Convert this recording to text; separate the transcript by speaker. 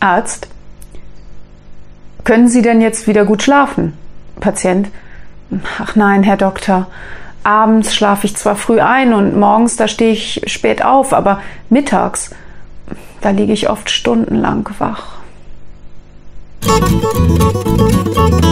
Speaker 1: Arzt, können Sie denn jetzt wieder gut schlafen? Patient, ach nein, Herr Doktor, abends schlafe ich zwar früh ein und morgens, da stehe ich spät auf, aber mittags, da liege ich oft stundenlang wach. Musik